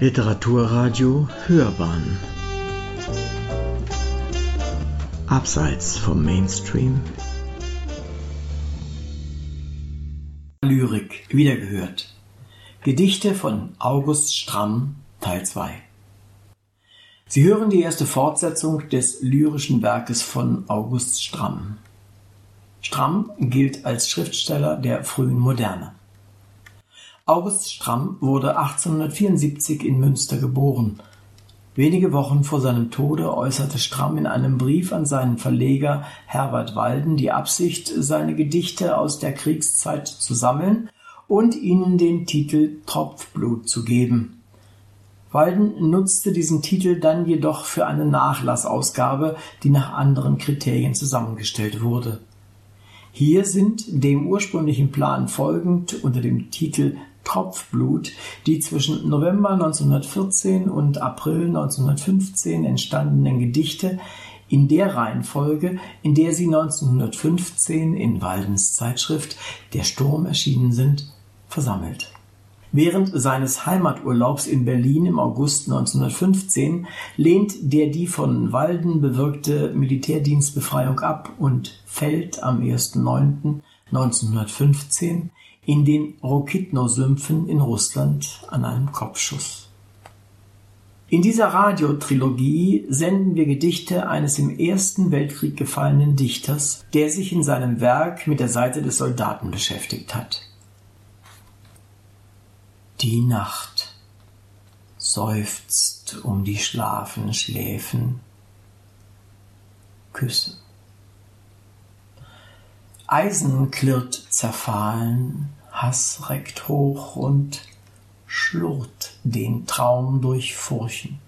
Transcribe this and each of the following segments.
Literaturradio Hörbahn Abseits vom Mainstream Lyrik wiedergehört Gedichte von August Stramm Teil 2 Sie hören die erste Fortsetzung des lyrischen Werkes von August Stramm. Stramm gilt als Schriftsteller der frühen Moderne. August Stramm wurde 1874 in Münster geboren. Wenige Wochen vor seinem Tode äußerte Stramm in einem Brief an seinen Verleger Herbert Walden die Absicht, seine Gedichte aus der Kriegszeit zu sammeln und ihnen den Titel Tropfblut zu geben. Walden nutzte diesen Titel dann jedoch für eine Nachlassausgabe, die nach anderen Kriterien zusammengestellt wurde. Hier sind dem ursprünglichen Plan folgend unter dem Titel Tropfblut die zwischen November 1914 und April 1915 entstandenen Gedichte in der Reihenfolge, in der sie 1915 in Waldens Zeitschrift Der Sturm erschienen sind, versammelt. Während seines Heimaturlaubs in Berlin im August 1915 lehnt der die von Walden bewirkte Militärdienstbefreiung ab und fällt am 1.9.1915 in den Rokitno-Sümpfen in Russland an einem Kopfschuss. In dieser Radiotrilogie senden wir Gedichte eines im Ersten Weltkrieg gefallenen Dichters, der sich in seinem Werk mit der Seite des Soldaten beschäftigt hat. Die Nacht seufzt um die schlafen Schläfen. Küsse. Eisen klirrt zerfahlen, Hass reckt hoch und schlurrt den Traum durchfurchen.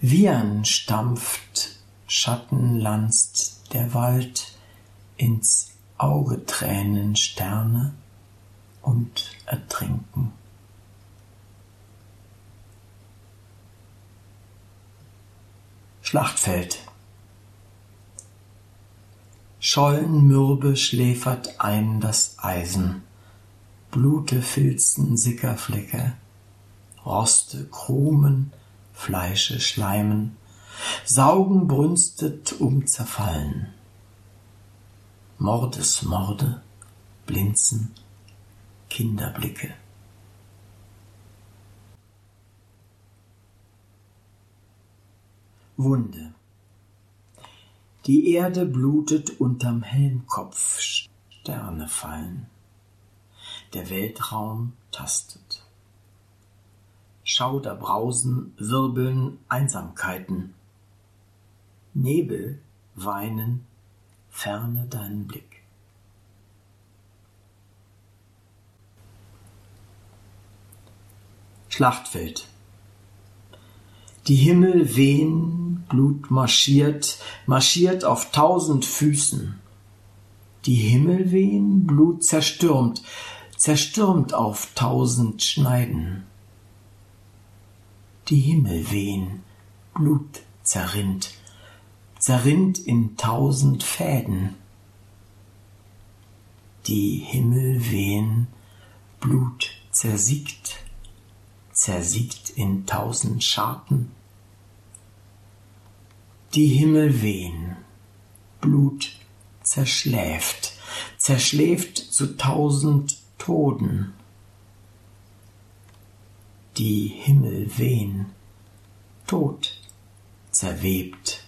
Wiehern stampft, Schatten lanzt der Wald ins Auge Tränen Sterne und ertrinken. Schlachtfeld. Schollenmürbe schläfert ein das Eisen, Blute filzen Sickerflecke, Roste krumen, Fleische schleimen, Saugen brünstet um zerfallen. Mordesmorde, Blinzen, Kinderblicke. Wunde. Die Erde blutet unterm Helmkopf, Sterne fallen. Der Weltraum tastet. Schauder brausen, wirbeln Einsamkeiten. Nebel weinen, ferne deinen Blick. Schlachtfeld. Die Himmel wehen, Blut marschiert, marschiert auf tausend Füßen. Die Himmel wehen, Blut zerstürmt, zerstürmt auf tausend Schneiden. Die Himmel wehen, Blut zerrinnt, zerrinnt in tausend Fäden. Die Himmel wehen, Blut zersiegt, zersiegt in tausend Scharten. Die Himmel wehen, Blut zerschläft, zerschläft zu tausend Toden. Die Himmel wehen, Tod zerwebt,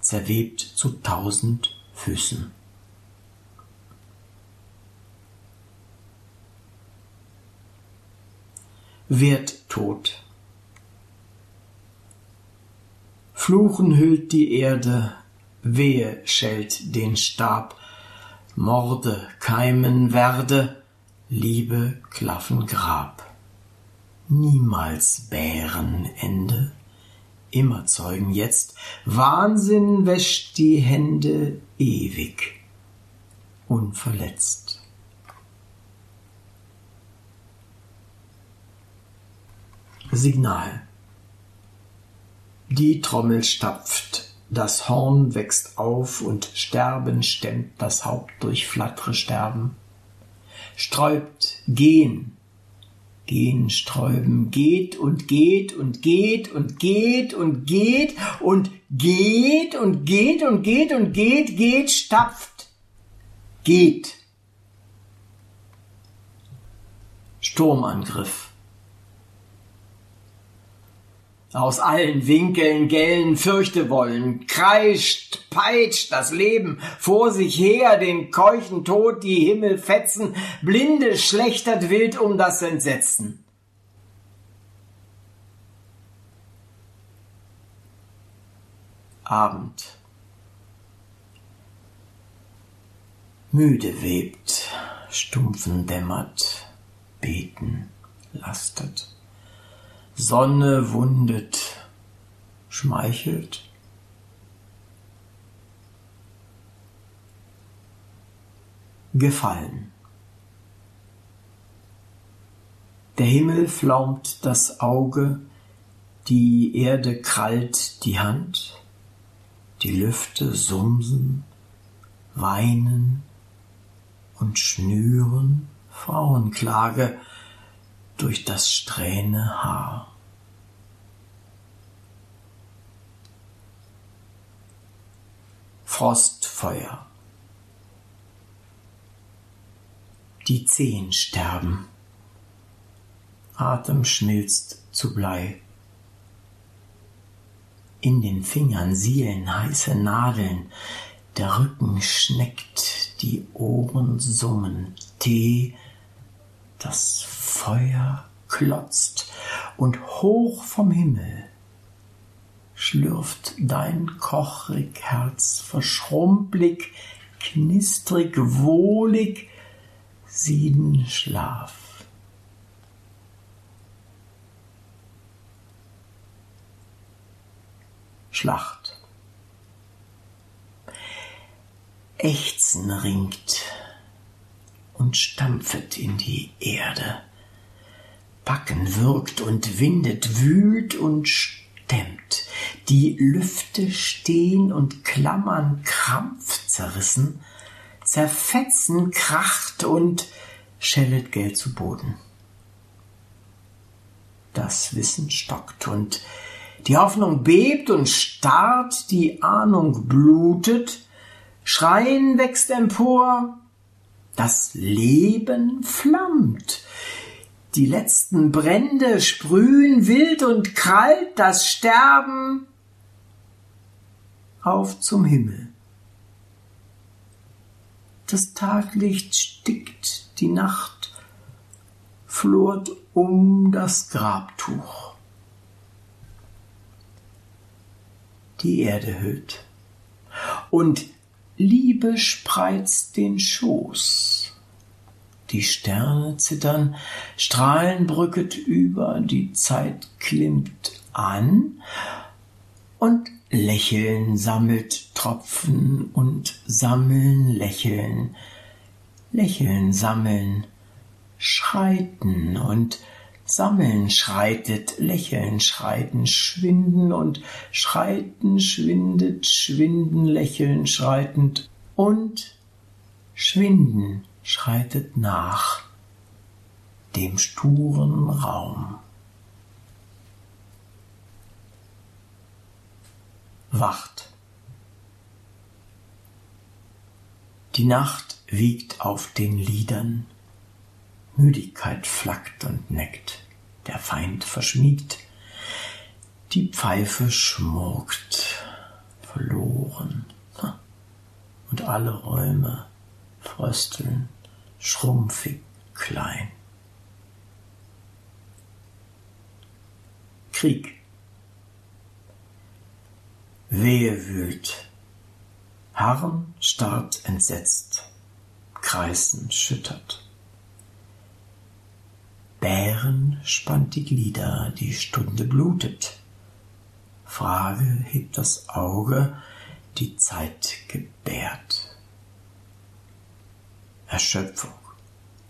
zerwebt zu tausend Füßen. wird tot. Fluchen hüllt die Erde, Wehe schellt den Stab, Morde keimen werde, Liebe klaffen Grab. Niemals Bärenende, immer Zeugen jetzt, Wahnsinn wäscht die Hände ewig, unverletzt. Signal. Die Trommel stapft, das Horn wächst auf und Sterben stemmt das Haupt durch flattre Sterben. Sträubt, gehen, Gehen, sträuben, geht und geht und geht und geht und geht und geht und geht und geht und geht, geht, stapft, geht. Sturmangriff. Aus allen Winkeln gellen Fürchtewollen, kreischt, peitscht das Leben vor sich her, den keuchen Tod die Himmel fetzen, blinde schlechtert wild um das Entsetzen. Abend. Müde webt, stumpfen dämmert, beten lastet. Sonne wundet, schmeichelt. Gefallen. Der Himmel flaumt das Auge, die Erde krallt die Hand, die Lüfte sumsen, weinen und schnüren Frauenklage, durch das strähne Haar. Frostfeuer. Die Zehen sterben. Atem schmilzt zu Blei. In den Fingern sielen heiße Nadeln, der Rücken schneckt, die Ohren summen, Tee, das Feuer klotzt und hoch vom Himmel schlürft dein kochrig Herz verschrumpelig, knistrig, wohlig, sieden Schlaf. Schlacht. Ächzen ringt und stampfet in die Erde. Backen wirkt und windet, wühlt und stemmt. Die Lüfte stehen und klammern krampfzerrissen, zerfetzen, kracht und schellet Geld zu Boden. Das Wissen stockt und die Hoffnung bebt und starrt, die Ahnung blutet, Schreien wächst empor, das Leben flammt. Die letzten Brände sprühen wild und kalt das Sterben auf zum Himmel. Das Taglicht stickt, die Nacht flort um das Grabtuch. Die Erde hüllt. Und Liebe spreizt den Schoß. Die Sterne zittern, Strahlen brücket über, die Zeit klimmt an und Lächeln sammelt Tropfen und sammeln Lächeln, Lächeln sammeln, schreiten und Sammeln schreitet, lächeln schreiten, schwinden und schreiten, schwindet, schwinden, lächeln schreitend und schwinden schreitet nach dem sturen Raum. Wacht. Die Nacht wiegt auf den Lidern, Müdigkeit flackt und neckt, der Feind verschmiegt, die Pfeife schmurkt, verloren, und alle Räume frösteln, schrumpfig klein. Krieg. Wehe wühlt, Harren starrt entsetzt, Kreisen schüttert. Bären spannt die Glieder, die Stunde blutet. Frage hebt das Auge, die Zeit gebärt. Erschöpfung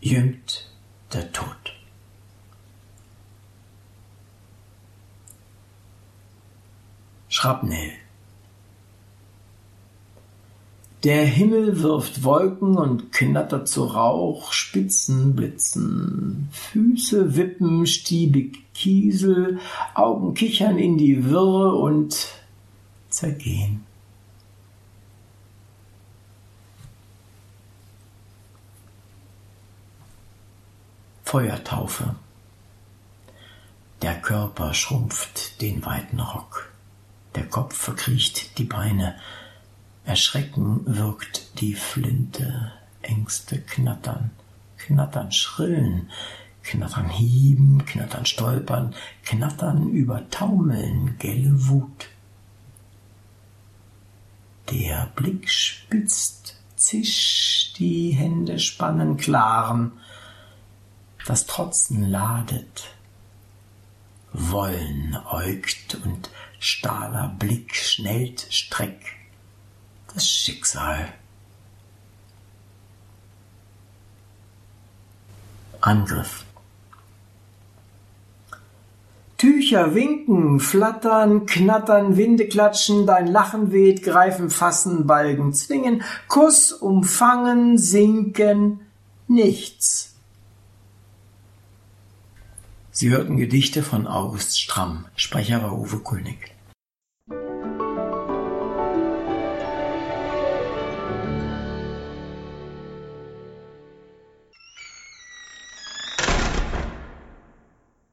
jüngst der Tod. Schrapnell. Der Himmel wirft Wolken und knattert zu Rauch, Spitzen blitzen, Füße wippen stiebig Kiesel, Augen kichern in die Wirre und zergehen. Feuertaufe. Der Körper schrumpft den weiten Rock, der Kopf verkriecht die Beine, Erschrecken wirkt die Flinte, Ängste knattern, knattern schrillen, knattern hieben, knattern stolpern, knattern über Taumeln, gelle Wut. Der Blick spitzt, zisch, die Hände spannen klaren, das Trotzen ladet, Wollen äugt und stahler Blick schnellt Streck, das Schicksal. Angriff. Tücher winken, flattern, knattern, Winde klatschen, dein Lachen weht, greifen, fassen, balgen, zwingen, Kuss, umfangen, sinken, nichts. Sie hörten Gedichte von August Stramm, Sprecher war Uwe Kulnig.